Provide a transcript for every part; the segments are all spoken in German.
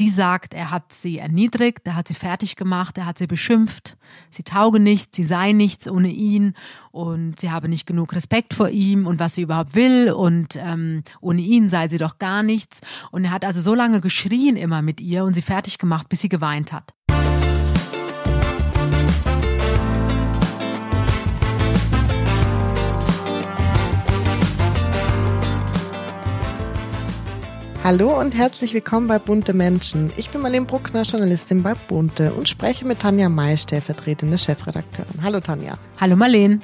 Sie sagt, er hat sie erniedrigt, er hat sie fertig gemacht, er hat sie beschimpft, sie tauge nichts, sie sei nichts ohne ihn und sie habe nicht genug Respekt vor ihm und was sie überhaupt will und ähm, ohne ihn sei sie doch gar nichts. Und er hat also so lange geschrien immer mit ihr und sie fertig gemacht, bis sie geweint hat. Hallo und herzlich willkommen bei Bunte Menschen. Ich bin Marlene Bruckner, Journalistin bei Bunte und spreche mit Tanja May, stellvertretende Chefredakteurin. Hallo Tanja. Hallo Marlene.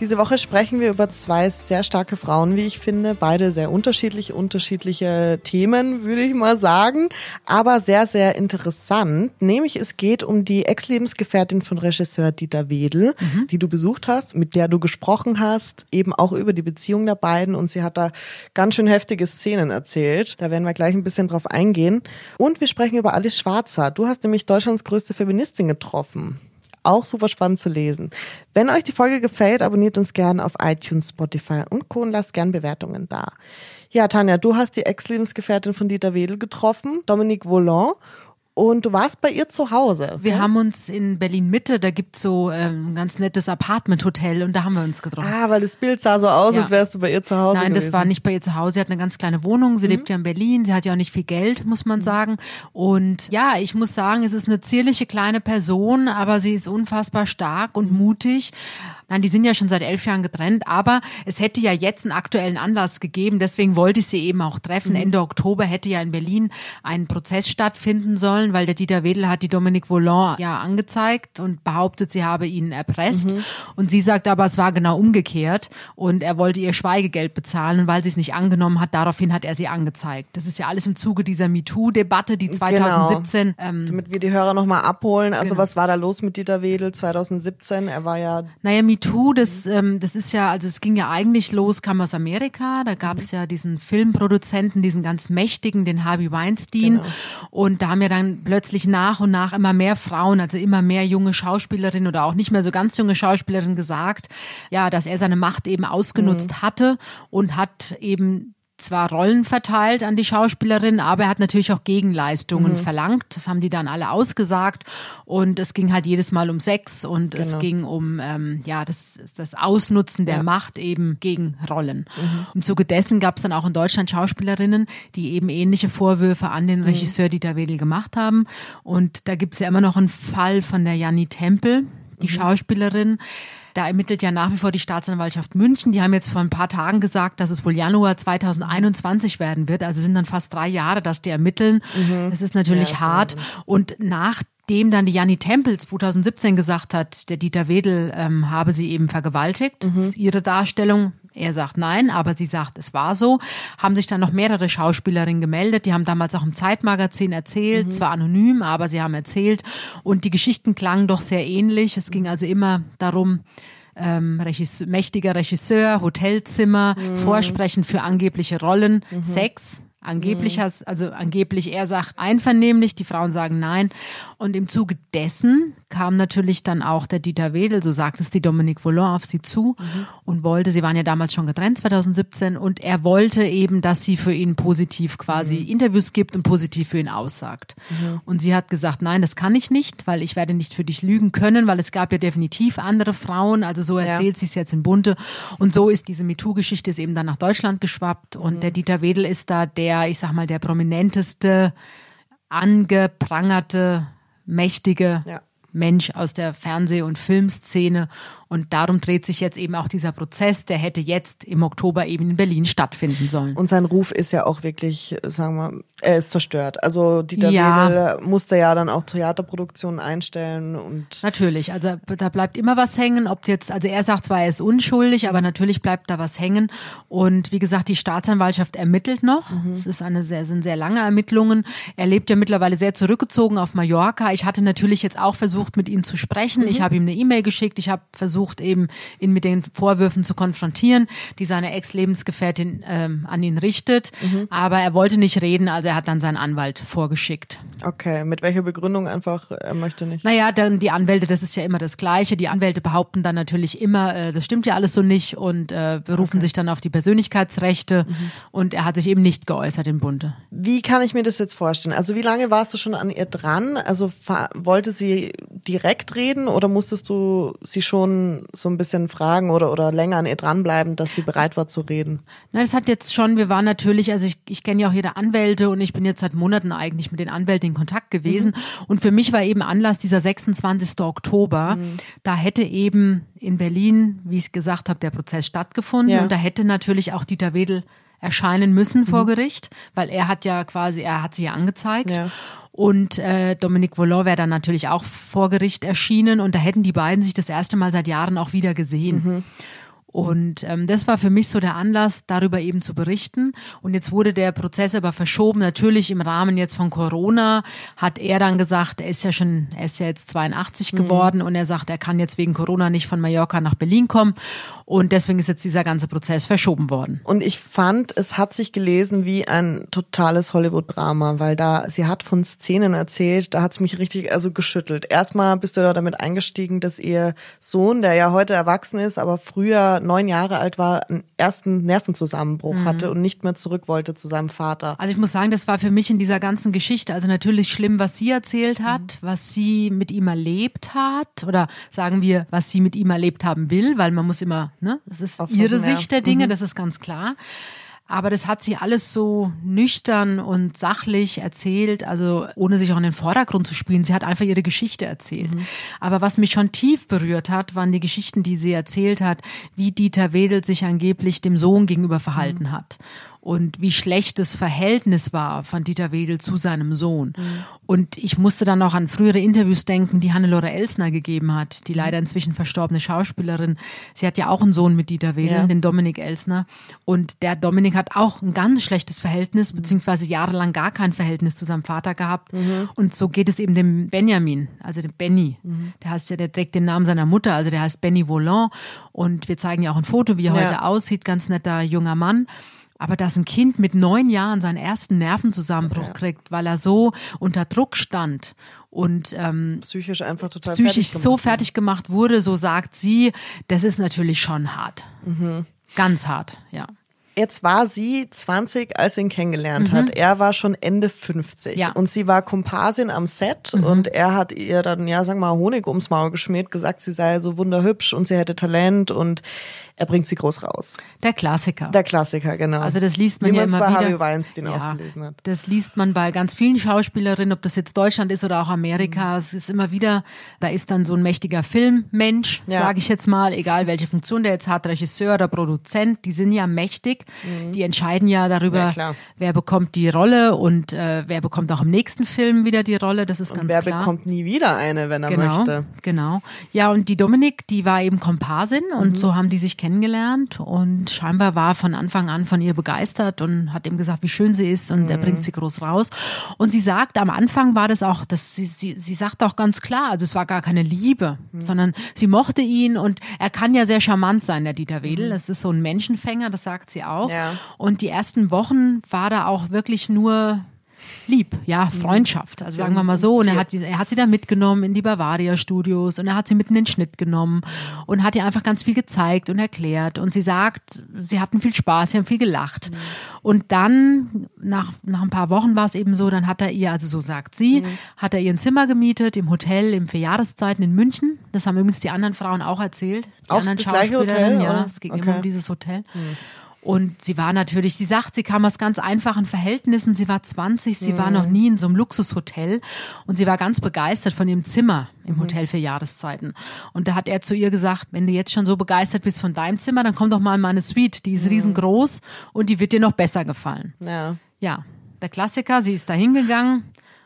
Diese Woche sprechen wir über zwei sehr starke Frauen, wie ich finde. Beide sehr unterschiedlich, unterschiedliche Themen, würde ich mal sagen. Aber sehr, sehr interessant. Nämlich es geht um die Ex-Lebensgefährtin von Regisseur Dieter Wedel, mhm. die du besucht hast, mit der du gesprochen hast, eben auch über die Beziehung der beiden. Und sie hat da ganz schön heftige Szenen erzählt. Da werden wir gleich ein bisschen drauf eingehen. Und wir sprechen über Alice Schwarzer. Du hast nämlich Deutschlands größte Feministin getroffen auch super spannend zu lesen. Wenn euch die Folge gefällt, abonniert uns gerne auf iTunes, Spotify und Co. und lasst gerne Bewertungen da. Ja, Tanja, du hast die Ex-Lebensgefährtin von Dieter Wedel getroffen, Dominique Volant. Und du warst bei ihr zu Hause. Wir haben uns in Berlin Mitte, da gibt's so ähm, ein ganz nettes Apartment-Hotel und da haben wir uns getroffen. Ah, weil das Bild sah so aus, ja. als wärst du bei ihr zu Hause. Nein, gewesen. das war nicht bei ihr zu Hause. Sie hat eine ganz kleine Wohnung. Sie mhm. lebt ja in Berlin. Sie hat ja auch nicht viel Geld, muss man mhm. sagen. Und ja, ich muss sagen, es ist eine zierliche kleine Person, aber sie ist unfassbar stark und mutig. Nein, die sind ja schon seit elf Jahren getrennt, aber es hätte ja jetzt einen aktuellen Anlass gegeben. Deswegen wollte ich sie eben auch treffen. Mhm. Ende Oktober hätte ja in Berlin ein Prozess stattfinden sollen, weil der Dieter Wedel hat die Dominique Volant ja angezeigt und behauptet, sie habe ihn erpresst. Mhm. Und sie sagt aber, es war genau umgekehrt und er wollte ihr Schweigegeld bezahlen und weil sie es nicht angenommen hat, daraufhin hat er sie angezeigt. Das ist ja alles im Zuge dieser MeToo-Debatte, die 2017. Genau. Ähm, Damit wir die Hörer nochmal abholen. Also genau. was war da los mit Dieter Wedel 2017? Er war ja. Naja, MeToo, das, ähm, das ist ja, also es ging ja eigentlich los, kam aus Amerika. Da gab es mhm. ja diesen Filmproduzenten, diesen ganz mächtigen, den Harvey Weinstein. Genau. Und da haben ja dann plötzlich nach und nach immer mehr Frauen, also immer mehr junge Schauspielerinnen oder auch nicht mehr so ganz junge Schauspielerinnen gesagt, ja, dass er seine Macht eben ausgenutzt mhm. hatte und hat eben zwar Rollen verteilt an die Schauspielerin, aber er hat natürlich auch Gegenleistungen mhm. verlangt. Das haben die dann alle ausgesagt und es ging halt jedes Mal um Sex und genau. es ging um ähm, ja das, das Ausnutzen der ja. Macht eben gegen Rollen. Mhm. Im Zuge dessen gab es dann auch in Deutschland Schauspielerinnen, die eben ähnliche Vorwürfe an den mhm. Regisseur Dieter Wedel gemacht haben. Und da gibt es ja immer noch einen Fall von der Janni Tempel, die mhm. Schauspielerin da ermittelt ja nach wie vor die Staatsanwaltschaft München. Die haben jetzt vor ein paar Tagen gesagt, dass es wohl Januar 2021 werden wird. Also sind dann fast drei Jahre, dass die ermitteln. Mhm. Das ist natürlich ja, hart. Und nach dem dann die Janni Tempels 2017 gesagt hat, der Dieter Wedel ähm, habe sie eben vergewaltigt. Mhm. Das ist ihre Darstellung. Er sagt nein, aber sie sagt, es war so. Haben sich dann noch mehrere Schauspielerinnen gemeldet. Die haben damals auch im Zeitmagazin erzählt, mhm. zwar anonym, aber sie haben erzählt. Und die Geschichten klangen doch sehr ähnlich. Es ging also immer darum, ähm, Regisseur, mächtiger Regisseur, Hotelzimmer, mhm. Vorsprechen für angebliche Rollen, mhm. Sex, Angeblich, mhm. also angeblich, er sagt einvernehmlich, die Frauen sagen nein. Und im Zuge dessen kam natürlich dann auch der Dieter Wedel, so sagt es die Dominique Volant, auf sie zu mhm. und wollte, sie waren ja damals schon getrennt, 2017, und er wollte eben, dass sie für ihn positiv quasi mhm. Interviews gibt und positiv für ihn aussagt. Mhm. Und sie hat gesagt, nein, das kann ich nicht, weil ich werde nicht für dich lügen können, weil es gab ja definitiv andere Frauen, also so erzählt ja. sie es jetzt in Bunte. Und so ist diese MeToo-Geschichte eben dann nach Deutschland geschwappt und mhm. der Dieter Wedel ist da der, ich sag mal, der prominenteste, angeprangerte, mächtige ja. Mensch aus der Fernseh- und Filmszene und darum dreht sich jetzt eben auch dieser Prozess, der hätte jetzt im Oktober eben in Berlin stattfinden sollen. Und sein Ruf ist ja auch wirklich, sagen wir, er ist zerstört. Also Dieter ja. Wedel musste ja dann auch Theaterproduktionen einstellen und natürlich. Also da bleibt immer was hängen. Ob jetzt, also er sagt zwar, er ist unschuldig, aber natürlich bleibt da was hängen. Und wie gesagt, die Staatsanwaltschaft ermittelt noch. Mhm. Es ist eine sehr, sind sehr lange Ermittlungen. Er lebt ja mittlerweile sehr zurückgezogen auf Mallorca. Ich hatte natürlich jetzt auch versucht, mit ihm zu sprechen. Mhm. Ich habe ihm eine E-Mail geschickt. Ich habe versucht versucht eben, ihn mit den Vorwürfen zu konfrontieren, die seine Ex-Lebensgefährtin ähm, an ihn richtet. Mhm. Aber er wollte nicht reden, also er hat dann seinen Anwalt vorgeschickt. Okay, mit welcher Begründung einfach, er möchte nicht? Naja, dann die Anwälte, das ist ja immer das Gleiche. Die Anwälte behaupten dann natürlich immer, äh, das stimmt ja alles so nicht und äh, berufen okay. sich dann auf die Persönlichkeitsrechte mhm. und er hat sich eben nicht geäußert in Bunte. Wie kann ich mir das jetzt vorstellen? Also wie lange warst du schon an ihr dran? Also wollte sie direkt reden oder musstest du sie schon so ein bisschen fragen oder, oder länger an ihr dranbleiben, dass sie bereit war zu reden? Na, das hat jetzt schon, wir waren natürlich, also ich, ich kenne ja auch jede Anwälte und ich bin jetzt seit Monaten eigentlich mit den Anwälten in Kontakt gewesen. Mhm. Und für mich war eben Anlass dieser 26. Oktober. Mhm. Da hätte eben in Berlin, wie ich gesagt habe, der Prozess stattgefunden. Ja. Und da hätte natürlich auch Dieter Wedel erscheinen müssen mhm. vor Gericht, weil er hat ja quasi, er hat sie ja angezeigt. Ja. Und äh, Dominique Volant wäre dann natürlich auch vor Gericht erschienen und da hätten die beiden sich das erste Mal seit Jahren auch wieder gesehen. Mhm. Und ähm, das war für mich so der Anlass, darüber eben zu berichten. Und jetzt wurde der Prozess aber verschoben. Natürlich im Rahmen jetzt von Corona hat er dann gesagt, er ist ja schon, er ist ja jetzt 82 mhm. geworden und er sagt, er kann jetzt wegen Corona nicht von Mallorca nach Berlin kommen. Und deswegen ist jetzt dieser ganze Prozess verschoben worden. Und ich fand, es hat sich gelesen wie ein totales Hollywood-Drama, weil da, sie hat von Szenen erzählt, da hat es mich richtig also geschüttelt. Erstmal bist du da damit eingestiegen, dass ihr Sohn, der ja heute erwachsen ist, aber früher neun Jahre alt war, einen ersten Nervenzusammenbruch mhm. hatte und nicht mehr zurück wollte zu seinem Vater. Also ich muss sagen, das war für mich in dieser ganzen Geschichte, also natürlich schlimm, was sie erzählt hat, mhm. was sie mit ihm erlebt hat oder sagen wir, was sie mit ihm erlebt haben will, weil man muss immer Ne? Das ist Auf ihre Sicht der Dinge, mhm. das ist ganz klar. Aber das hat sie alles so nüchtern und sachlich erzählt, also ohne sich auch in den Vordergrund zu spielen. Sie hat einfach ihre Geschichte erzählt. Mhm. Aber was mich schon tief berührt hat, waren die Geschichten, die sie erzählt hat, wie Dieter Wedel sich angeblich dem Sohn gegenüber verhalten mhm. hat und wie schlecht das Verhältnis war von Dieter Wedel zu seinem Sohn. Mhm. Und ich musste dann auch an frühere Interviews denken, die Hannelore Elsner gegeben hat, die mhm. leider inzwischen verstorbene Schauspielerin. Sie hat ja auch einen Sohn mit Dieter Wedel, ja. den Dominik Elsner. Und der Dominik hat auch ein ganz schlechtes Verhältnis, mhm. beziehungsweise jahrelang gar kein Verhältnis zu seinem Vater gehabt. Mhm. Und so geht es eben dem Benjamin, also dem Benny. Mhm. Der heißt ja, der trägt den Namen seiner Mutter, also der heißt Benny Volant. Und wir zeigen ja auch ein Foto, wie er ja. heute aussieht, ganz netter junger Mann. Aber dass ein Kind mit neun Jahren seinen ersten Nervenzusammenbruch ja. kriegt, weil er so unter Druck stand und ähm, psychisch einfach total psychisch fertig so fertig gemacht wurde, so sagt sie, das ist natürlich schon hart. Mhm. Ganz hart, ja. Jetzt war sie 20, als sie ihn kennengelernt mhm. hat. Er war schon Ende 50. Ja. Und sie war Komparsin am Set mhm. und er hat ihr dann, ja, sagen wir mal, Honig ums Maul geschmiert, gesagt, sie sei so wunderhübsch und sie hätte Talent und er bringt sie groß raus. Der Klassiker. Der Klassiker, genau. Also das liest man Wie ja immer bei wieder. Harvey Weinstein ja, auch gelesen hat. Das liest man bei ganz vielen Schauspielerinnen, ob das jetzt Deutschland ist oder auch Amerika. Mhm. Es ist immer wieder, da ist dann so ein mächtiger Filmmensch, ja. sage ich jetzt mal, egal welche Funktion der jetzt hat, Regisseur oder Produzent, die sind ja mächtig. Mhm. Die entscheiden ja darüber, ja, wer bekommt die Rolle und äh, wer bekommt auch im nächsten Film wieder die Rolle. Das ist und ganz wer klar. Wer bekommt nie wieder eine, wenn er genau, möchte. Genau. Ja, und die Dominik, die war eben Komparsin und mhm. so haben die sich kennengelernt und scheinbar war von Anfang an von ihr begeistert und hat ihm gesagt, wie schön sie ist und mhm. er bringt sie groß raus. Und sie sagt, am Anfang war das auch, dass sie, sie, sie sagt auch ganz klar, also es war gar keine Liebe, mhm. sondern sie mochte ihn und er kann ja sehr charmant sein, der Dieter Wedel. Mhm. Das ist so ein Menschenfänger, das sagt sie auch. Ja. Und die ersten Wochen war da auch wirklich nur lieb, ja. Freundschaft. Also sagen wir mal so. Und er hat, er hat sie dann mitgenommen in die Bavaria Studios und er hat sie mitten in den Schnitt genommen und hat ihr einfach ganz viel gezeigt und erklärt. Und sie sagt, sie hatten viel Spaß, sie haben viel gelacht. Mhm. Und dann, nach, nach ein paar Wochen war es eben so, dann hat er ihr, also so sagt sie, mhm. hat er ihr ein Zimmer gemietet im Hotel im für Jahreszeiten in München. Das haben übrigens die anderen Frauen auch erzählt. Die auch das gleiche Hotel? Ja, es ging okay. immer um dieses Hotel. Mhm. Und sie war natürlich, sie sagt, sie kam aus ganz einfachen Verhältnissen. Sie war 20, sie mhm. war noch nie in so einem Luxushotel und sie war ganz begeistert von ihrem Zimmer im mhm. Hotel für Jahreszeiten. Und da hat er zu ihr gesagt, wenn du jetzt schon so begeistert bist von deinem Zimmer, dann komm doch mal in meine Suite. Die ist mhm. riesengroß und die wird dir noch besser gefallen. Ja. Ja, der Klassiker, sie ist da hingegangen.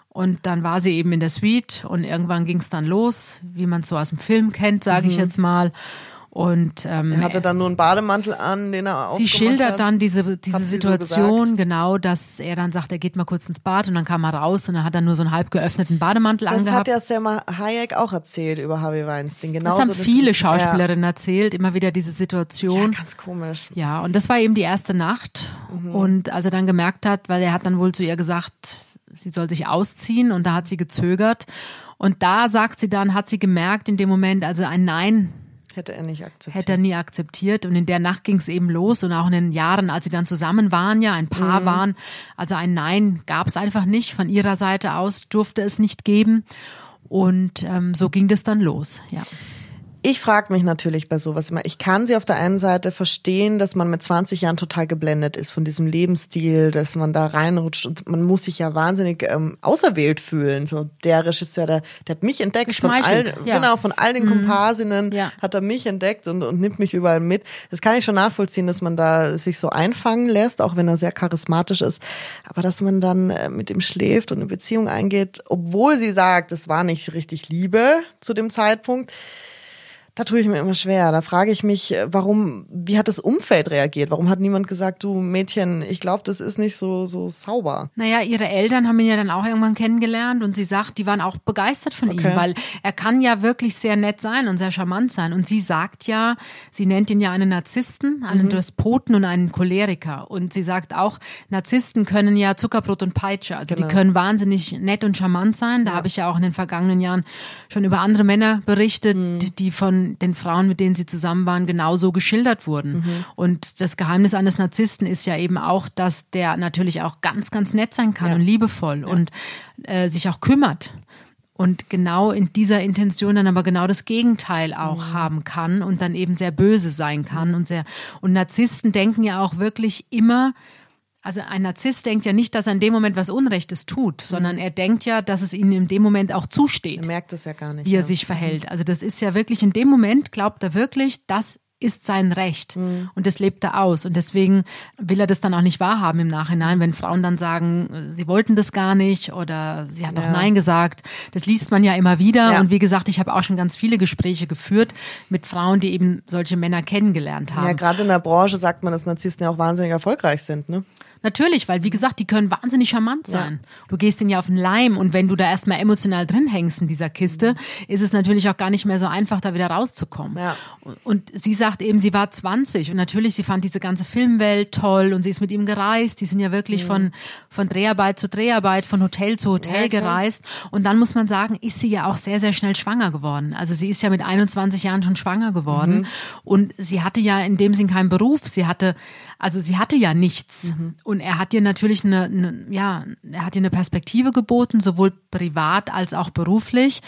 Und dann war sie eben in der Suite und irgendwann ging es dann los, wie man es so aus dem Film kennt, sage ich mhm. jetzt mal. Und ähm, er hatte dann nur einen Bademantel an, den er Sie schildert hat. dann diese diese so Situation gesagt? genau, dass er dann sagt, er geht mal kurz ins Bad und dann kam er raus und dann hat er nur so einen halb geöffneten Bademantel Das angehabt. hat ja Selma Hayek auch erzählt über Harvey Weinstein. Genau das haben viele Schauspielerinnen erzählt, immer wieder diese Situation. Ja, ganz komisch. Ja, und das war eben die erste Nacht. Und als er dann gemerkt hat, weil er hat dann wohl zu ihr gesagt, sie soll sich ausziehen und da hat sie gezögert. Und da sagt sie dann, hat sie gemerkt in dem Moment, also ein Nein Hätte er nicht akzeptiert. hätte er nie akzeptiert. Und in der Nacht ging es eben los und auch in den Jahren, als sie dann zusammen waren, ja, ein Paar waren. Also ein Nein gab es einfach nicht. Von ihrer Seite aus durfte es nicht geben. Und ähm, so ging das dann los, ja. Ich frage mich natürlich bei sowas immer. Ich kann sie auf der einen Seite verstehen, dass man mit 20 Jahren total geblendet ist von diesem Lebensstil, dass man da reinrutscht und man muss sich ja wahnsinnig ähm, auserwählt fühlen. So der Regisseur, der, der hat mich entdeckt von all, ja. Mhm. genau von all den Komparsinnen Ja. hat er mich entdeckt und, und nimmt mich überall mit. Das kann ich schon nachvollziehen, dass man da sich so einfangen lässt, auch wenn er sehr charismatisch ist. Aber dass man dann äh, mit ihm schläft und eine Beziehung eingeht, obwohl sie sagt, es war nicht richtig Liebe zu dem Zeitpunkt. Da tue ich mir immer schwer. Da frage ich mich, äh, warum, wie hat das Umfeld reagiert? Warum hat niemand gesagt, du Mädchen, ich glaube, das ist nicht so, so sauber? Naja, ihre Eltern haben ihn ja dann auch irgendwann kennengelernt und sie sagt, die waren auch begeistert von Okay. ihm, weil er kann ja wirklich sehr nett sein und sehr charmant sein. Und sie sagt ja, sie nennt ihn ja einen Narzissten, einen Mhm. Despoten und einen Choleriker. Und sie sagt auch, Narzissten können ja Zuckerbrot und Peitsche, also Genau. die können wahnsinnig nett und charmant sein. Da habe ich ja auch in den vergangenen Jahren schon über andere Männer berichtet, Mhm. die- die von den Frauen, mit denen sie zusammen waren, genauso geschildert wurden. Mhm. Und das Geheimnis eines Narzissten ist ja eben auch, dass der natürlich auch ganz, ganz nett sein kann Ja. und liebevoll und äh, sich auch kümmert. Und genau in dieser Intention dann aber genau das Gegenteil auch haben kann und dann eben sehr böse sein kann und sehr, und Narzissten denken ja auch wirklich immer, also ein Narzisst denkt ja nicht, dass er in dem Moment was Unrechtes tut, sondern er denkt ja, dass es ihm in dem Moment auch zusteht Er merkt es ja gar nicht. wie er ja. sich verhält. Also das ist ja wirklich in dem Moment, glaubt er wirklich, das ist sein Recht Mhm. und das lebt er aus und deswegen will er das dann auch nicht wahrhaben im Nachhinein, wenn Frauen dann sagen, sie wollten das gar nicht oder sie hat doch Ja. Nein gesagt. Das liest man ja immer wieder Ja. und wie gesagt, ich habe auch schon ganz viele Gespräche geführt mit Frauen, die eben solche Männer kennengelernt haben. Ja, gerade in der Branche sagt man, dass Narzissten ja auch wahnsinnig erfolgreich sind, ne? Natürlich, weil wie gesagt, die können wahnsinnig charmant sein. Du gehst ihnen ja auf den Leim und wenn du da erstmal emotional drin hängst in dieser Kiste, ist es natürlich auch gar nicht mehr so einfach, da wieder rauszukommen. Ja. Und- sie sagt eben, sie war 20 und natürlich, sie fand diese ganze Filmwelt toll und sie ist mit ihm gereist. Die sind ja wirklich von, von Dreharbeit zu Dreharbeit, von Hotel zu Hotel Ja, gereist. Und dann muss man sagen, ist sie ja auch sehr, sehr schnell schwanger geworden. Also sie ist ja mit 21 Jahren schon schwanger geworden und sie hatte ja in dem Sinn keinen Beruf. Sie hatte, also sie hatte ja nichts. Und er hat ihr natürlich eine, eine, ja, er hat ihr eine Perspektive geboten, sowohl privat als auch beruflich.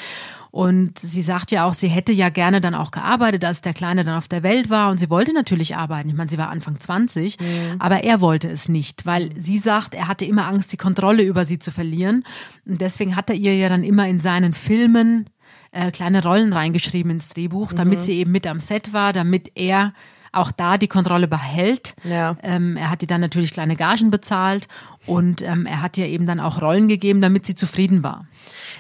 Und sie sagt ja auch, sie hätte ja gerne dann auch gearbeitet, als der Kleine dann auf der Welt war. Und sie wollte natürlich arbeiten. Ich meine, sie war Anfang 20, aber er wollte es nicht, weil sie sagt, er hatte immer Angst, die Kontrolle über sie zu verlieren. Und deswegen hat er ihr ja dann immer in seinen Filmen äh, kleine Rollen reingeschrieben ins Drehbuch, damit sie eben mit am Set war, damit er auch da die Kontrolle behält. Ja. Ähm, er hat ihr dann natürlich kleine Gagen bezahlt und ähm, er hat ihr eben dann auch Rollen gegeben, damit sie zufrieden war.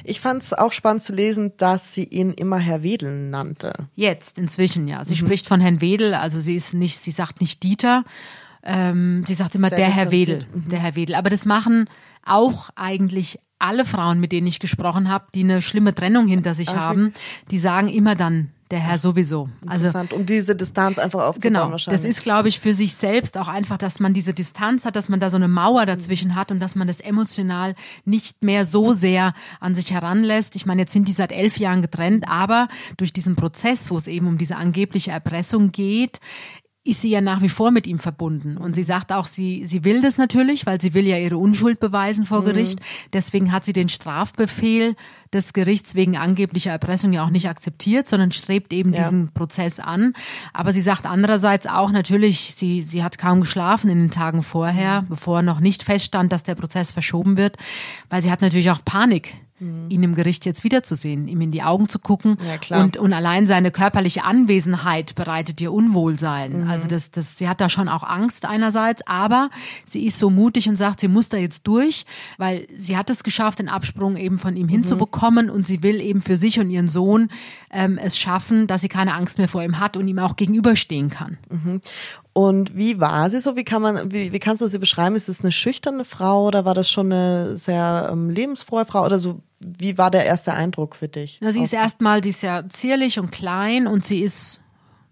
Ich fand es auch spannend zu lesen, dass sie ihn immer Herr Wedeln nannte. Jetzt, inzwischen, ja. Mhm. Sie spricht von Herrn Wedel, also sie ist nicht, sie sagt nicht Dieter, ähm, sie sagt immer Sehr der Herr Wedel. Mhm. der Herr Wedel. Aber das machen auch eigentlich alle Frauen, mit denen ich gesprochen habe, die eine schlimme Trennung hinter sich haben, die sagen immer dann der Herr sowieso. Also Interessant, um diese Distanz einfach aufzubauen Genau, wahrscheinlich. das ist, glaube ich, für sich selbst auch einfach, dass man diese Distanz hat, dass man da so eine Mauer dazwischen hat und dass man das emotional nicht mehr so sehr an sich heranlässt. Ich meine, jetzt sind die seit elf Jahren getrennt, aber durch diesen Prozess, wo es eben um diese angebliche Erpressung geht, ist sie ja nach wie vor mit ihm verbunden. Und sie sagt auch, sie, sie will das natürlich, weil sie will ja ihre Unschuld beweisen vor Gericht. Deswegen hat sie den Strafbefehl des Gerichts wegen angeblicher Erpressung ja auch nicht akzeptiert, sondern strebt eben Ja. diesen Prozess an. Aber sie sagt andererseits auch natürlich, sie, sie hat kaum geschlafen in den Tagen vorher, bevor noch nicht feststand, dass der Prozess verschoben wird, weil sie hat natürlich auch Panik mhm. ihn im Gericht jetzt wiederzusehen, ihm in die Augen zu gucken. Ja, klar. Und, und allein seine körperliche Anwesenheit bereitet ihr Unwohlsein. Mhm. Also das, das, sie hat da schon auch Angst einerseits, aber sie ist so mutig und sagt, sie muss da jetzt durch, weil sie hat es geschafft, den Absprung eben von ihm hinzubekommen mhm. und sie will eben für sich und ihren Sohn ähm, es schaffen, dass sie keine Angst mehr vor ihm hat und ihm auch gegenüberstehen kann. Und wie war sie so? Wie kann man, wie, wie kannst du sie beschreiben? Ist es eine schüchterne Frau oder war das schon eine sehr ähm, lebensfrohe Frau oder so? Wie war der erste Eindruck für dich? Na, sie ist erstmal, sie ist ja zierlich und klein und sie ist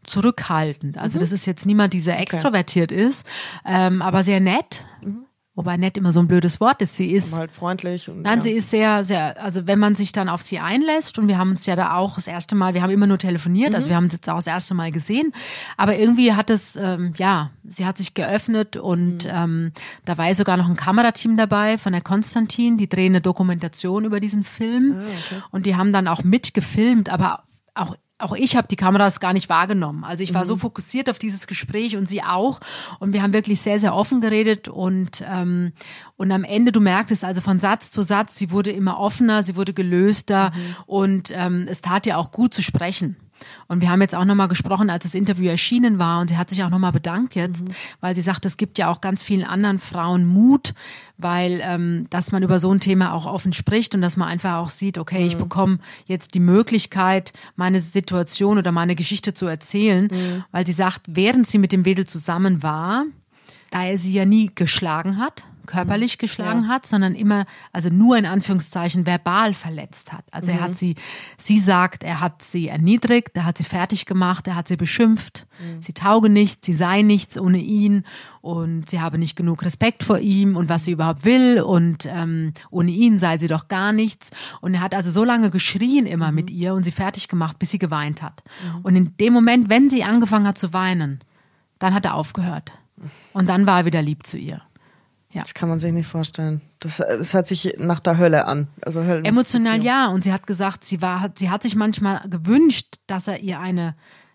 zurückhaltend. Also mhm. das ist jetzt niemand, der sehr extrovertiert okay. ist, ähm, aber sehr nett. Mhm. Wobei nett immer so ein blödes Wort ist. Sie ist halt freundlich. Und, nein, ja. sie ist sehr, sehr, also wenn man sich dann auf sie einlässt und wir haben uns ja da auch das erste Mal, wir haben immer nur telefoniert, also mhm. also wir haben uns jetzt auch das erste Mal gesehen, aber irgendwie hat es, ähm, ja, sie hat sich geöffnet und mhm. ähm, da war ja sogar noch ein Kamerateam dabei von der Konstantin, die drehen eine Dokumentation über diesen Film ah, okay. und die haben dann auch mitgefilmt, aber auch auch ich habe die Kameras gar nicht wahrgenommen. Also ich war mhm. so fokussiert auf dieses Gespräch und sie auch. Und wir haben wirklich sehr, sehr offen geredet und ähm, und am Ende, du merktest also von Satz zu Satz, sie wurde immer offener, sie wurde gelöster mhm. und ähm, es tat ihr auch gut zu sprechen. Und wir haben jetzt auch nochmal gesprochen, als das Interview erschienen war und sie hat sich auch nochmal bedankt jetzt, mhm. weil sie sagt, es gibt ja auch ganz vielen anderen Frauen Mut, weil ähm, dass man über so ein Thema auch offen spricht und dass man einfach auch sieht, okay, mhm. ich bekomme jetzt die Möglichkeit, meine Situation oder meine Geschichte zu erzählen, mhm. weil sie sagt, während sie mit dem Wedel zusammen war, da er sie ja nie geschlagen hat, körperlich mhm. geschlagen ja. hat, sondern immer, also nur in Anführungszeichen verbal verletzt hat. Also mhm. er hat mhm. sie, sie sagt, er hat sie erniedrigt, er hat sie fertig gemacht, er hat sie beschimpft, mhm. sie tauge nichts, sie sei nichts ohne ihn und sie habe nicht genug Respekt vor ihm und was sie überhaupt will und ähm, ohne ihn sei sie doch gar nichts. Und er hat also so lange geschrien immer mhm. mit ihr und sie fertig gemacht, bis sie geweint hat. Mhm. Und in dem Moment, wenn sie angefangen hat zu weinen, dann hat er aufgehört. Und dann war er wieder lieb zu ihr. Ja. Das kann man sich nicht vorstellen. Das, das hört sich nach der Hölle an. Also Emotional ja. Und sie hat gesagt, sie war, sie hat sich manchmal gewünscht, dass er ihr eine,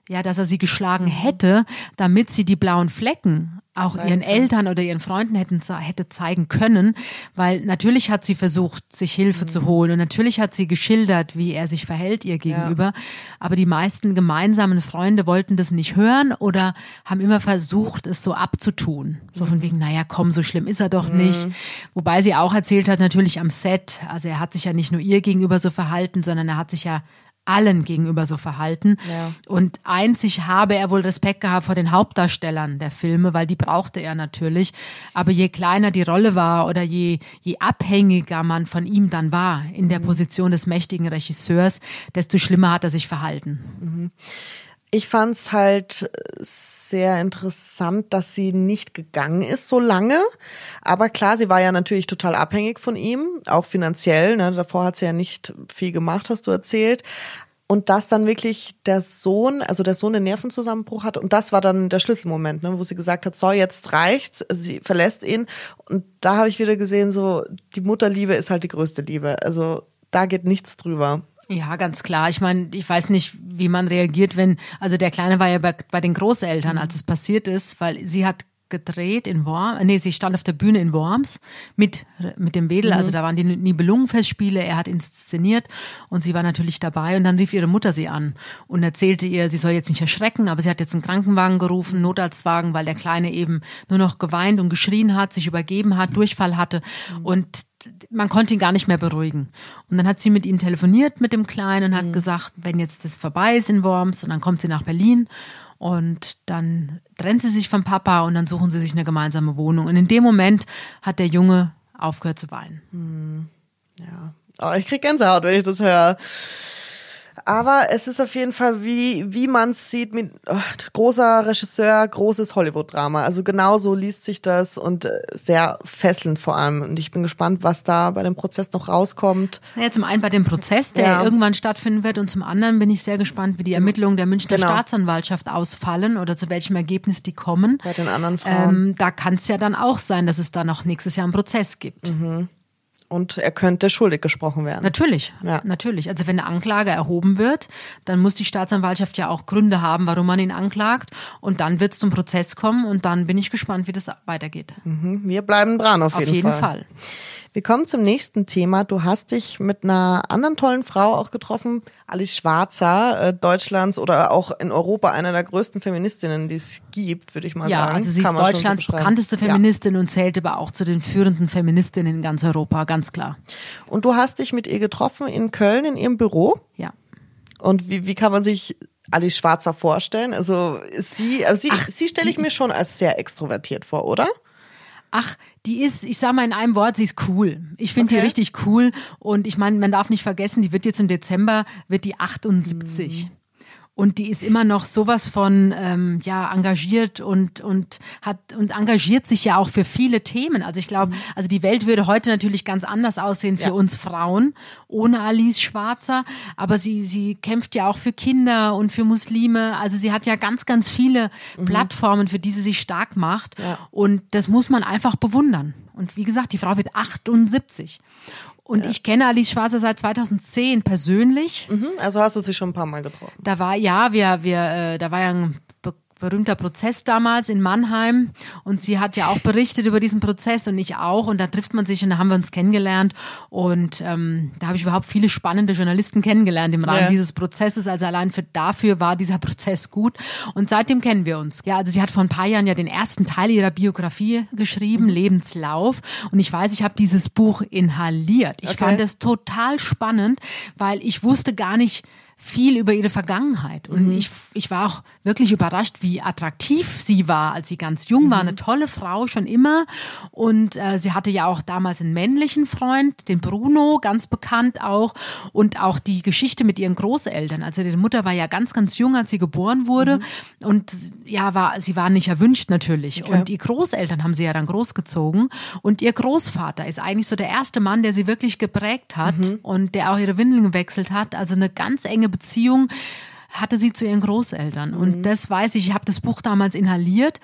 ja, dass er sie geschlagen hätte, damit sie die blauen Flecken auch ihren. Eltern oder ihren Freunden hätten, hätte zeigen können, weil natürlich hat sie versucht, sich Hilfe mhm. zu holen und natürlich hat sie geschildert, wie er sich verhält ihr gegenüber, ja. aber die meisten gemeinsamen Freunde wollten das nicht hören oder haben immer versucht, es so abzutun. So von mhm. wegen, naja, komm, so schlimm ist er doch mhm. nicht. Wobei sie auch erzählt hat, natürlich am Set, also er hat sich ja nicht nur ihr gegenüber so verhalten, sondern er hat sich ja allen gegenüber so verhalten. Ja. Und einzig habe er wohl Respekt gehabt vor den Hauptdarstellern der Filme, weil die brauchte er natürlich. Aber je kleiner die Rolle war oder je, je abhängiger man von ihm dann war in der mhm. Position des mächtigen Regisseurs, desto schlimmer hat er sich verhalten. Mhm. Ich fand's halt sehr interessant, dass sie nicht gegangen ist so lange. Aber klar, sie war ja natürlich total abhängig von ihm, auch finanziell. Ne? Davor hat sie ja nicht viel gemacht, hast du erzählt. Und dass dann wirklich der Sohn, also der Sohn einen Nervenzusammenbruch hat. Und das war dann der Schlüsselmoment, ne, wo sie gesagt hat, so, jetzt reicht's. Sie verlässt ihn. Und da habe ich wieder gesehen, so, die Mutterliebe ist halt die größte Liebe. Also da geht nichts drüber. Ja, ganz klar. Ich meine, ich weiß nicht, wie man reagiert, wenn, also der Kleine war ja bei, bei den Großeltern, als es passiert ist, weil sie hat gedreht in Worms. Nee, sie stand auf der Bühne in Worms mit, mit dem Wedel. Mhm. Also da waren die Nibelungenfestspiele. Er hat inszeniert und sie war natürlich dabei. Und dann rief ihre Mutter sie an und erzählte ihr, sie soll jetzt nicht erschrecken, aber sie hat jetzt einen Krankenwagen gerufen, Notarztwagen, weil der Kleine eben nur noch geweint und geschrien hat, sich übergeben hat, Durchfall hatte. Mhm. Und man konnte ihn gar nicht mehr beruhigen. Und dann hat sie mit ihm telefoniert, mit dem Kleinen, und hat mhm. gesagt, wenn jetzt das vorbei ist in Worms, und dann kommt sie nach Berlin und dann trennt sie sich vom Papa und dann suchen sie sich eine gemeinsame Wohnung. Und in dem Moment hat der Junge aufgehört zu weinen. Hm. Ja. Oh, ich krieg Gänsehaut, wenn ich das höre. Aber es ist auf jeden Fall, wie, wie man es sieht, mit oh, großer Regisseur, großes Hollywood-Drama. Also genauso liest sich das und äh, sehr fesselnd vor allem. Und ich bin gespannt, was da bei dem Prozess noch rauskommt. Naja, zum einen bei dem Prozess, der ja. irgendwann stattfinden wird, und zum anderen bin ich sehr gespannt, wie die Ermittlungen der Münchner genau. Staatsanwaltschaft ausfallen oder zu welchem Ergebnis die kommen. Bei den anderen Frauen. Ähm, da kann es ja dann auch sein, dass es da noch nächstes Jahr einen Prozess gibt. Mhm und er könnte schuldig gesprochen werden. Natürlich, ja. natürlich. Also wenn eine Anklage erhoben wird, dann muss die Staatsanwaltschaft ja auch Gründe haben, warum man ihn anklagt. Und dann wird es zum Prozess kommen und dann bin ich gespannt, wie das weitergeht. Mhm. Wir bleiben dran auf jeden, auf jeden Fall. Fall. Wir kommen zum nächsten Thema. Du hast dich mit einer anderen tollen Frau auch getroffen, Alice Schwarzer, äh, Deutschlands oder auch in Europa einer der größten Feministinnen, die es gibt, würde ich mal ja, sagen. Ja, also sie Kann ist Deutschlands so bekannteste Feministin ja. und zählt aber auch zu den führenden Feministinnen in ganz Europa, ganz klar. Und du hast dich mit ihr getroffen in Köln in ihrem Büro? Ja. Und wie, wie kann man sich Alice Schwarzer vorstellen? Also sie, also sie, Ach, sie stelle ich mir schon als sehr extrovertiert vor, oder? Ach, die ist, ich sag mal in einem Wort, sie ist cool. Ich finde okay. die richtig cool und ich meine, man darf nicht vergessen, die wird jetzt im Dezember, wird die 78. Mhm und die ist immer noch sowas von ähm, ja engagiert und und hat und engagiert sich ja auch für viele Themen. Also ich glaube, mhm. also die Welt würde heute natürlich ganz anders aussehen für ja. uns Frauen ohne Alice Schwarzer, aber sie sie kämpft ja auch für Kinder und für Muslime. Also sie hat ja ganz ganz viele mhm. Plattformen, für die sie sich stark macht ja. und das muss man einfach bewundern. Und wie gesagt, die Frau wird 78. Und ja. ich kenne Alice Schwarzer seit 2010 persönlich. Mhm, also hast du sie schon ein paar Mal getroffen. Da war ja, wir, wir, äh, da war ja ein berühmter Prozess damals in Mannheim und sie hat ja auch berichtet über diesen Prozess und ich auch und da trifft man sich und da haben wir uns kennengelernt und ähm, da habe ich überhaupt viele spannende Journalisten kennengelernt im Rahmen ja. dieses Prozesses, also allein für dafür war dieser Prozess gut und seitdem kennen wir uns. Ja, also sie hat vor ein paar Jahren ja den ersten Teil ihrer Biografie geschrieben, mhm. Lebenslauf und ich weiß, ich habe dieses Buch inhaliert. Ich okay. fand es total spannend, weil ich wusste gar nicht, viel über ihre Vergangenheit. Und mhm. ich, ich war auch wirklich überrascht, wie attraktiv sie war, als sie ganz jung mhm. war. Eine tolle Frau schon immer. Und äh, sie hatte ja auch damals einen männlichen Freund, den Bruno, ganz bekannt auch. Und auch die Geschichte mit ihren Großeltern. Also ihre Mutter war ja ganz, ganz jung, als sie geboren wurde. Mhm. Und ja, war, sie war nicht erwünscht natürlich. Okay. Und die Großeltern haben sie ja dann großgezogen. Und ihr Großvater ist eigentlich so der erste Mann, der sie wirklich geprägt hat mhm. und der auch ihre Windeln gewechselt hat. Also eine ganz enge Beziehung hatte sie zu ihren Großeltern. Mhm. Und das weiß ich, ich habe das Buch damals inhaliert.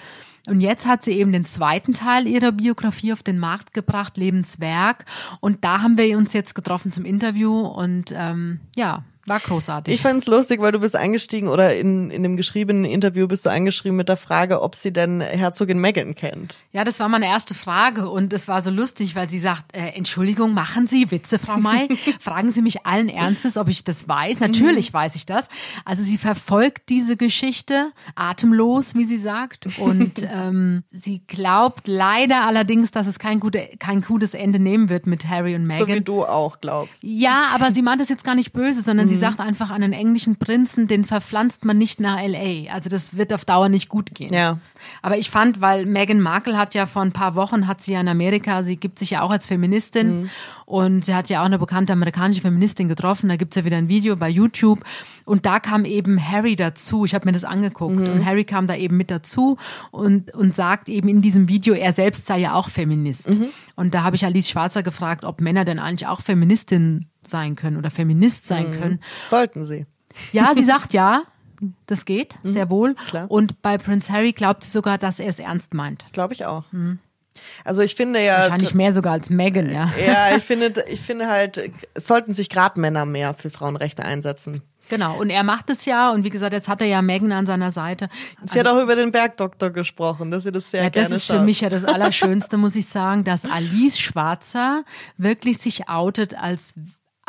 Und jetzt hat sie eben den zweiten Teil ihrer Biografie auf den Markt gebracht, Lebenswerk. Und da haben wir uns jetzt getroffen zum Interview. Und ähm, ja, war großartig. Ich fand es lustig, weil du bist eingestiegen oder in, in dem geschriebenen Interview bist du eingeschrieben mit der Frage, ob sie denn Herzogin Megan kennt. Ja, das war meine erste Frage und es war so lustig, weil sie sagt, äh, Entschuldigung, machen Sie Witze, Frau May? Fragen Sie mich allen Ernstes, ob ich das weiß. Natürlich mhm. weiß ich das. Also sie verfolgt diese Geschichte atemlos, wie sie sagt und ähm, sie glaubt leider allerdings, dass es kein, gute, kein gutes Ende nehmen wird mit Harry und Meghan. So wie du auch glaubst. Ja, aber sie meint das jetzt gar nicht böse, sondern sie sagt einfach an einen englischen Prinzen, den verpflanzt man nicht nach LA. Also das wird auf Dauer nicht gut gehen. Ja. Aber ich fand, weil Meghan Markle hat ja vor ein paar Wochen, hat sie ja in Amerika, sie gibt sich ja auch als Feministin mhm. und sie hat ja auch eine bekannte amerikanische Feministin getroffen. Da gibt's ja wieder ein Video bei YouTube und da kam eben Harry dazu. Ich habe mir das angeguckt mhm. und Harry kam da eben mit dazu und, und sagt eben in diesem Video, er selbst sei ja auch Feminist. Mhm. Und da habe ich Alice Schwarzer gefragt, ob Männer denn eigentlich auch Feministin sein können oder Feminist sein mhm. können. Sollten sie. Ja, sie sagt ja. Das geht, mhm. sehr wohl. Klar. Und bei Prince Harry glaubt sie sogar, dass er es ernst meint. Glaube ich auch. Mhm. Also ich finde ja. Wahrscheinlich mehr sogar als Megan, ja. Ja, ich finde, ich finde halt, es sollten sich gerade Männer mehr für Frauenrechte einsetzen. Genau, und er macht es ja und wie gesagt, jetzt hat er ja Megan an seiner Seite. Sie also, hat auch über den Bergdoktor gesprochen, dass sie das sehr ja, gerne Das ist schaut. für mich ja das Allerschönste, muss ich sagen, dass Alice Schwarzer wirklich sich outet als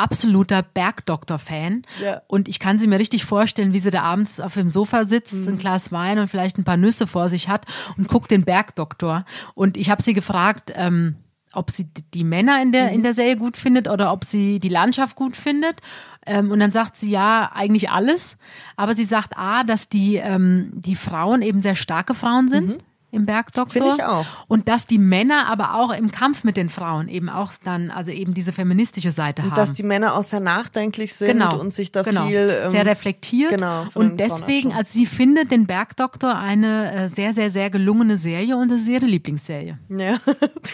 absoluter Bergdoktor-Fan. Ja. Und ich kann sie mir richtig vorstellen, wie sie da abends auf dem Sofa sitzt, mhm. ein Glas Wein und vielleicht ein paar Nüsse vor sich hat und guckt den Bergdoktor. Und ich habe sie gefragt, ähm, ob sie die Männer in der, mhm. in der Serie gut findet oder ob sie die Landschaft gut findet. Ähm, und dann sagt sie ja, eigentlich alles. Aber sie sagt A, dass die, ähm, die Frauen eben sehr starke Frauen sind. Mhm im Bergdoktor. Finde ich auch. Und dass die Männer aber auch im Kampf mit den Frauen eben auch dann, also eben diese feministische Seite und haben. Dass die Männer auch sehr nachdenklich sind genau, und sich da genau. viel ähm, sehr reflektiert. Genau, und deswegen, also sie findet den Bergdoktor eine äh, sehr, sehr, sehr gelungene Serie und das ist ihre Lieblingsserie. Ja,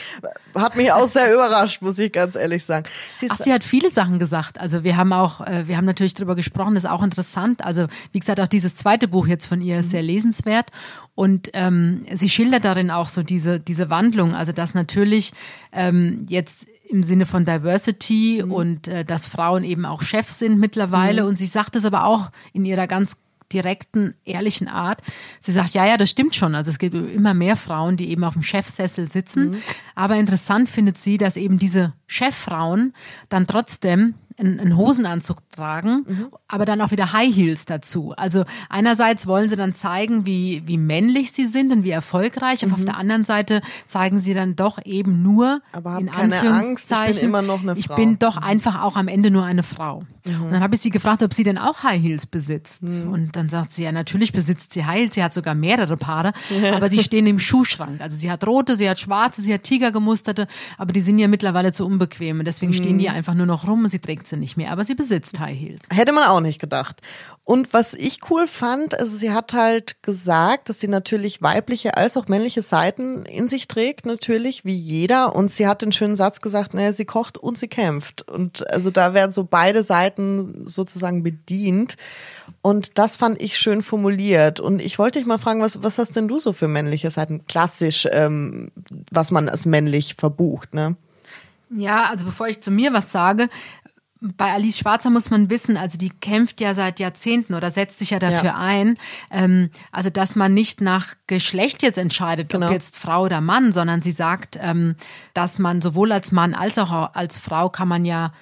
hat mich auch sehr überrascht, muss ich ganz ehrlich sagen. Sie Ach, sie hat viele Sachen gesagt. Also wir haben auch, äh, wir haben natürlich darüber gesprochen, das ist auch interessant. Also wie gesagt, auch dieses zweite Buch jetzt von ihr ist sehr lesenswert und ähm, sie schildert darin auch so diese, diese Wandlung, also dass natürlich ähm, jetzt im Sinne von Diversity mhm. und äh, dass Frauen eben auch Chefs sind mittlerweile. Mhm. Und sie sagt es aber auch in ihrer ganz direkten, ehrlichen Art. Sie sagt, ja, ja, das stimmt schon. Also es gibt immer mehr Frauen, die eben auf dem Chefsessel sitzen. Mhm. Aber interessant findet sie, dass eben diese Cheffrauen dann trotzdem einen Hosenanzug tragen, mhm. aber dann auch wieder High Heels dazu. Also einerseits wollen sie dann zeigen, wie, wie männlich sie sind und wie erfolgreich. Mhm. Auf der anderen Seite zeigen sie dann doch eben nur, aber in Anführungszeichen, Angst, ich bin immer noch eine Frau. Ich bin doch mhm. einfach auch am Ende nur eine Frau. Mhm. Und dann habe ich sie gefragt, ob sie denn auch High Heels besitzt. Mhm. Und dann sagt sie, ja, natürlich besitzt sie High Heels. Sie hat sogar mehrere Paare, aber die stehen im Schuhschrank. Also sie hat rote, sie hat schwarze, sie hat tigergemusterte, aber die sind ja mittlerweile zu unbequem. Und deswegen stehen die mhm. einfach nur noch rum und sie trägt trägt sie nicht mehr, aber sie besitzt High Heels. Hätte man auch nicht gedacht. Und was ich cool fand, also sie hat halt gesagt, dass sie natürlich weibliche als auch männliche Seiten in sich trägt, natürlich, wie jeder. Und sie hat den schönen Satz gesagt, naja, sie kocht und sie kämpft. Und also da werden so beide Seiten sozusagen bedient. Und das fand ich schön formuliert. Und ich wollte dich mal fragen, was, was hast denn du so für männliche Seiten? Klassisch, ähm, was man als männlich verbucht, ne? Ja, also bevor ich zu mir was sage, bei Alice Schwarzer muss man wissen, also die kämpft ja seit Jahrzehnten oder setzt sich ja dafür ja. ein, ähm, also dass man nicht nach Geschlecht jetzt entscheidet, genau. ob jetzt Frau oder Mann, sondern sie sagt, ähm, dass man sowohl als Mann als auch als Frau kann man ja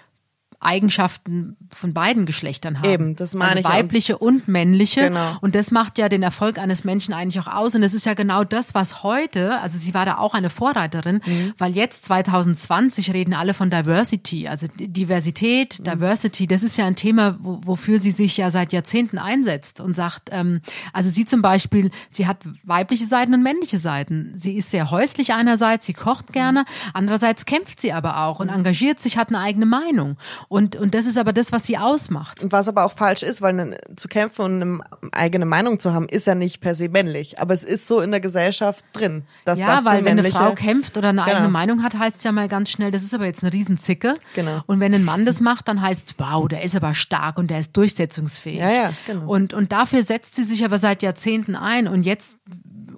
Eigenschaften von beiden Geschlechtern haben. Eben, das meine also ich. Weibliche auch. und männliche. Genau. Und das macht ja den Erfolg eines Menschen eigentlich auch aus. Und es ist ja genau das, was heute, also sie war da auch eine Vorreiterin, mhm. weil jetzt 2020 reden alle von Diversity, also Diversität, mhm. Diversity, das ist ja ein Thema, wofür sie sich ja seit Jahrzehnten einsetzt und sagt, ähm, also sie zum Beispiel, sie hat weibliche Seiten und männliche Seiten. Sie ist sehr häuslich einerseits, sie kocht gerne, andererseits kämpft sie aber auch und mhm. engagiert sich, hat eine eigene Meinung. Und, und das ist aber das, was sie ausmacht. Und was aber auch falsch ist, weil ne, zu kämpfen und eine eigene Meinung zu haben, ist ja nicht per se männlich. Aber es ist so in der Gesellschaft drin. Dass ja, das weil eine wenn eine Frau kämpft oder eine genau. eigene Meinung hat, heißt es ja mal ganz schnell, das ist aber jetzt eine Riesenzicke. Genau. Und wenn ein Mann das macht, dann heißt es, wow, der ist aber stark und der ist durchsetzungsfähig. Ja, ja, genau. Und, und dafür setzt sie sich aber seit Jahrzehnten ein. Und jetzt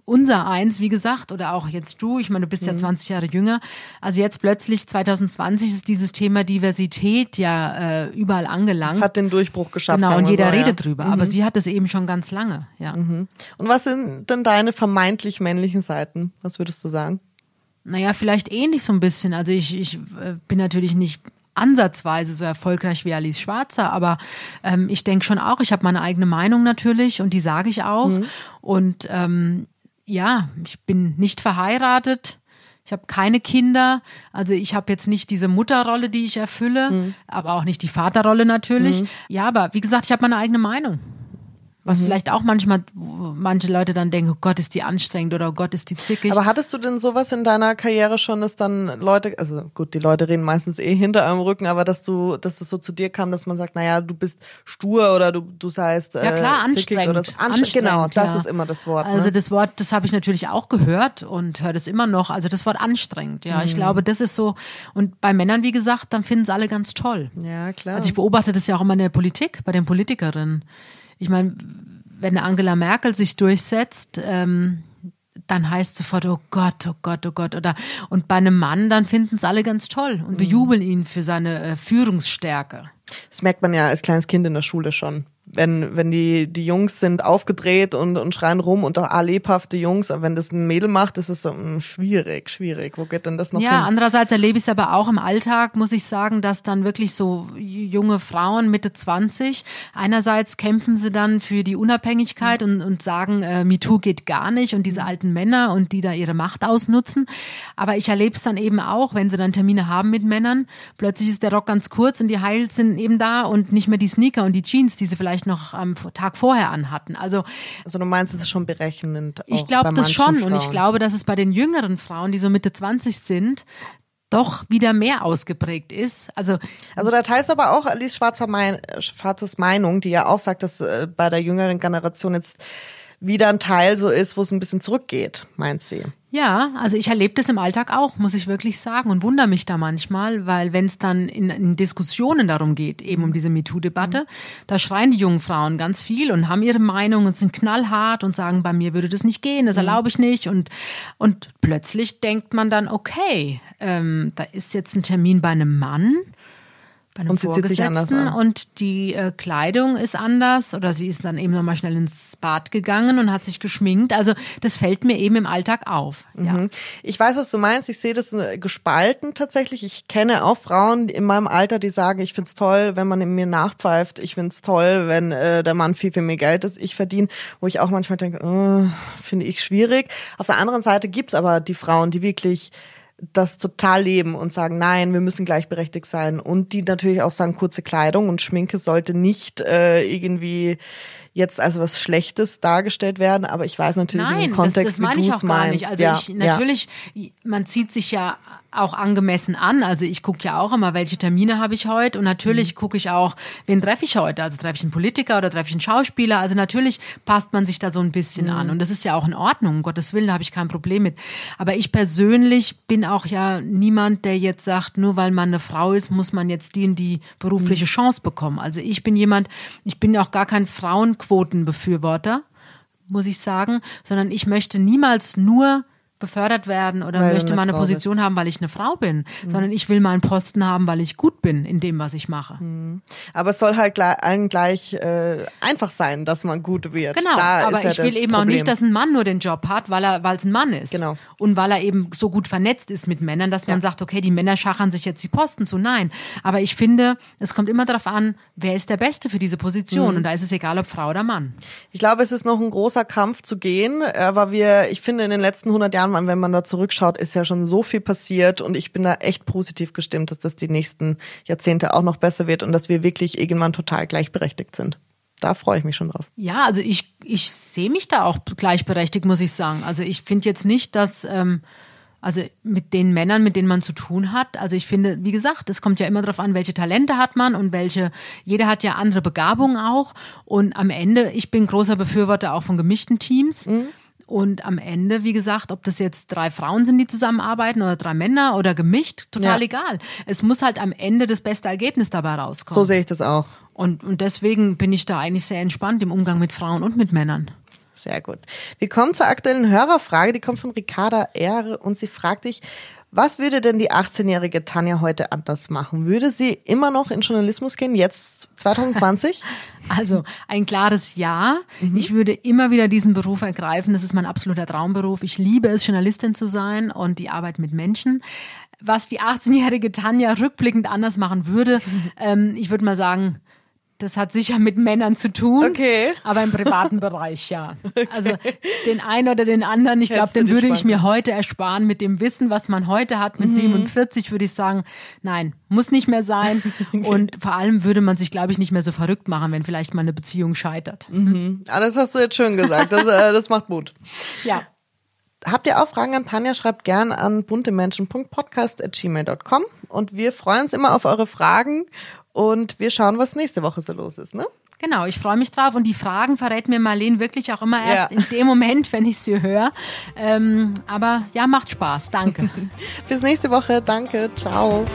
unser eins, wie gesagt, oder auch jetzt du, ich meine, du bist ja 20 mhm. Jahre jünger. Also jetzt plötzlich 2020 ist dieses Thema Diversität ja äh, überall angelangt. Es hat den Durchbruch geschafft. Genau, und jeder so, redet ja. drüber. Mhm. Aber sie hat es eben schon ganz lange, ja. Mhm. Und was sind denn deine vermeintlich männlichen Seiten? Was würdest du sagen? Naja, vielleicht ähnlich so ein bisschen. Also ich, ich äh, bin natürlich nicht ansatzweise so erfolgreich wie Alice Schwarzer, aber ähm, ich denke schon auch, ich habe meine eigene Meinung natürlich und die sage ich auch. Mhm. Und ähm, ja, ich bin nicht verheiratet. Ich habe keine Kinder, also ich habe jetzt nicht diese Mutterrolle, die ich erfülle, mhm. aber auch nicht die Vaterrolle natürlich. Mhm. Ja, aber wie gesagt, ich habe meine eigene Meinung. Was mhm. vielleicht auch manchmal manche Leute dann denken, oh Gott, ist die anstrengend oder oh Gott, ist die zickig. Aber hattest du denn sowas in deiner Karriere schon, dass dann Leute, also gut, die Leute reden meistens eh hinter eurem Rücken, aber dass du, dass es so zu dir kam, dass man sagt, naja, du bist stur oder du, du seist äh, Ja klar, anstrengend. Oder so. anstrengend. Genau, das ja. ist immer das Wort. Also ne? das Wort, das habe ich natürlich auch gehört und höre das immer noch. Also das Wort anstrengend, ja. Mhm. Ich glaube, das ist so, und bei Männern, wie gesagt, dann finden es alle ganz toll. Ja, klar. Also ich beobachte das ja auch immer in der Politik, bei den Politikerinnen. Ich meine, wenn Angela Merkel sich durchsetzt, ähm, dann heißt sofort, oh Gott, oh Gott, oh Gott. Oder und bei einem Mann, dann finden es alle ganz toll und bejubeln ihn für seine äh, Führungsstärke. Das merkt man ja als kleines Kind in der Schule schon wenn, wenn die, die Jungs sind aufgedreht und, und schreien rum und auch lebhafte Jungs, aber wenn das ein Mädel macht, ist es so mh, hm, schwierig, schwierig. Wo geht denn das noch ja, hin? Ja, andererseits erlebe ich es aber auch im Alltag, muss ich sagen, dass dann wirklich so junge Frauen Mitte 20, einerseits kämpfen sie dann für die Unabhängigkeit und, und sagen, äh, MeToo geht gar nicht und diese alten Männer und die da ihre Macht ausnutzen. Aber ich erlebe es dann eben auch, wenn sie dann Termine haben mit Männern, plötzlich ist der Rock ganz kurz und die Heils sind eben da und nicht mehr die Sneaker und die Jeans, die sie vielleicht vielleicht noch am Tag vorher anhatten. Also, also du meinst, es ist schon berechnend. Ich glaube das schon Frauen. und ich glaube, dass es bei den jüngeren Frauen, die so Mitte 20 sind, doch wieder mehr ausgeprägt ist. Also, also da teilst aber auch Alice Schwarzer mein, Schwarzes Meinung, die ja auch sagt, dass äh, bei der jüngeren Generation jetzt wieder ein Teil so ist, wo es ein bisschen zurückgeht, meint sie. Ja, also ich erlebe das im Alltag auch, muss ich wirklich sagen, und wundere mich da manchmal, weil wenn es dann in, in, Diskussionen darum geht, eben um diese MeToo-Debatte, mhm. da schreien die jungen Frauen ganz viel und haben ihre Meinung und sind knallhart und sagen, bei mir würde das nicht gehen, das mhm. erlaube ich nicht. Und, und plötzlich denkt man dann, okay, ähm, da ist jetzt ein Termin bei einem Mann und sie zieht sich anders an. Und die äh, Kleidung ist anders oder sie ist dann eben nochmal schnell ins Bad gegangen und hat sich geschminkt. Also das fällt mir eben im Alltag auf. Ja. Mhm. Ich weiß, was du meinst. Ich sehe das äh, gespalten tatsächlich. Ich kenne auch Frauen in meinem Alter, die sagen, ich find's toll, wenn man in mir nachpfeift. Ich find's toll, wenn äh, der Mann viel, viel mehr Geld ist, ich verdiene. Wo ich auch manchmal denke, oh, finde ich schwierig. Auf der anderen Seite gibt's aber die Frauen, die wirklich das total leben und sagen, nein, wir müssen gleichberechtigt sein. Und die natürlich auch sagen, kurze Kleidung und Schminke sollte nicht äh, irgendwie jetzt als was Schlechtes dargestellt werden, aber ich weiß natürlich Nein, im Kontext, das, das meine wie ich auch gar meinst. nicht. Also ja, ich, natürlich, ja. man zieht sich ja auch angemessen an. Also ich gucke ja auch immer, welche Termine habe ich heute und natürlich mhm. gucke ich auch, wen treffe ich heute. Also treffe ich einen Politiker oder treffe ich einen Schauspieler. Also natürlich passt man sich da so ein bisschen mhm. an und das ist ja auch in Ordnung. Um Gottes Willen, da habe ich kein Problem mit. Aber ich persönlich bin auch ja niemand, der jetzt sagt, nur weil man eine Frau ist, muss man jetzt die in die berufliche mhm. Chance bekommen. Also ich bin jemand, ich bin auch gar kein Frauenquotenbefürworter muss ich sagen, sondern ich möchte niemals nur befördert werden oder weil möchte mal eine Position bist. haben, weil ich eine Frau bin, mhm. sondern ich will mal einen Posten haben, weil ich gut bin in dem, was ich mache. Mhm. Aber es soll halt allen gleich äh, einfach sein, dass man gut wird. Genau, da aber ja ich will eben Problem. auch nicht, dass ein Mann nur den Job hat, weil er, weil es ein Mann ist. Genau. Und weil er eben so gut vernetzt ist mit Männern, dass man ja. sagt, okay, die Männer schachern sich jetzt die Posten zu. Nein, aber ich finde, es kommt immer darauf an, wer ist der Beste für diese Position mhm. und da ist es egal, ob Frau oder Mann. Ich glaube, es ist noch ein großer Kampf zu gehen, aber wir, ich finde, in den letzten 100 Jahren, wenn man da zurück zurückschaut, ist ja schon so viel passiert und ich bin da echt positiv gestimmt, dass das die nächsten Jahrzehnte auch noch besser wird und dass wir wirklich irgendwann total gleichberechtigt sind. Da freue ich mich schon drauf. Ja, also ich, ich sehe mich da auch gleichberechtigt, muss ich sagen. Also ich finde jetzt nicht, dass, ähm, also mit den Männern, mit denen man zu tun hat, also ich finde, wie gesagt, es kommt ja immer darauf an, welche Talente hat man und welche, jeder hat ja andere Begabungen auch. Und am Ende, ich bin großer Befürworter auch von gemischten Teams. Mhm und am Ende, wie gesagt, ob das jetzt drei Frauen sind, die zusammenarbeiten oder drei Männer oder gemischt, total ja. egal. Es muss halt am Ende das beste Ergebnis dabei rauskommen. So sehe ich das auch. Und, und deswegen bin ich da eigentlich sehr entspannt im Umgang mit Frauen und mit Männern. Sehr gut. Wir kommen zur aktuellen Hörerfrage, die kommt von Ricarda R. und sie fragt dich, was würde denn die 18-jährige Tanja heute anders machen? Würde sie immer noch in Journalismus gehen, jetzt 2020? Also ein klares Ja. Mhm. Ich würde immer wieder diesen Beruf ergreifen. Das ist mein absoluter Traumberuf. Ich liebe es, Journalistin zu sein und die Arbeit mit Menschen. Was die 18-jährige Tanja rückblickend anders machen würde, ähm, ich würde mal sagen, das hat sicher mit Männern zu tun, okay. aber im privaten Bereich ja. Okay. Also den einen oder den anderen, ich glaube, den würde ich mir heute ersparen mit dem Wissen, was man heute hat. Mit mhm. 47 würde ich sagen, nein, muss nicht mehr sein. Okay. Und vor allem würde man sich, glaube ich, nicht mehr so verrückt machen, wenn vielleicht mal eine Beziehung scheitert. Mhm. Ah, das hast du jetzt schön gesagt. Das, äh, das macht Mut. Ja. Habt ihr auch Fragen an Tanja, schreibt gern an buntemenschen.podcast.gmail.com und wir freuen uns immer auf eure Fragen und wir schauen, was nächste Woche so los ist, ne? Genau, ich freue mich drauf und die Fragen verrät mir Marlene wirklich auch immer erst ja. in dem Moment, wenn ich sie höre. Ähm, aber ja, macht Spaß. Danke. Bis nächste Woche. Danke. Ciao.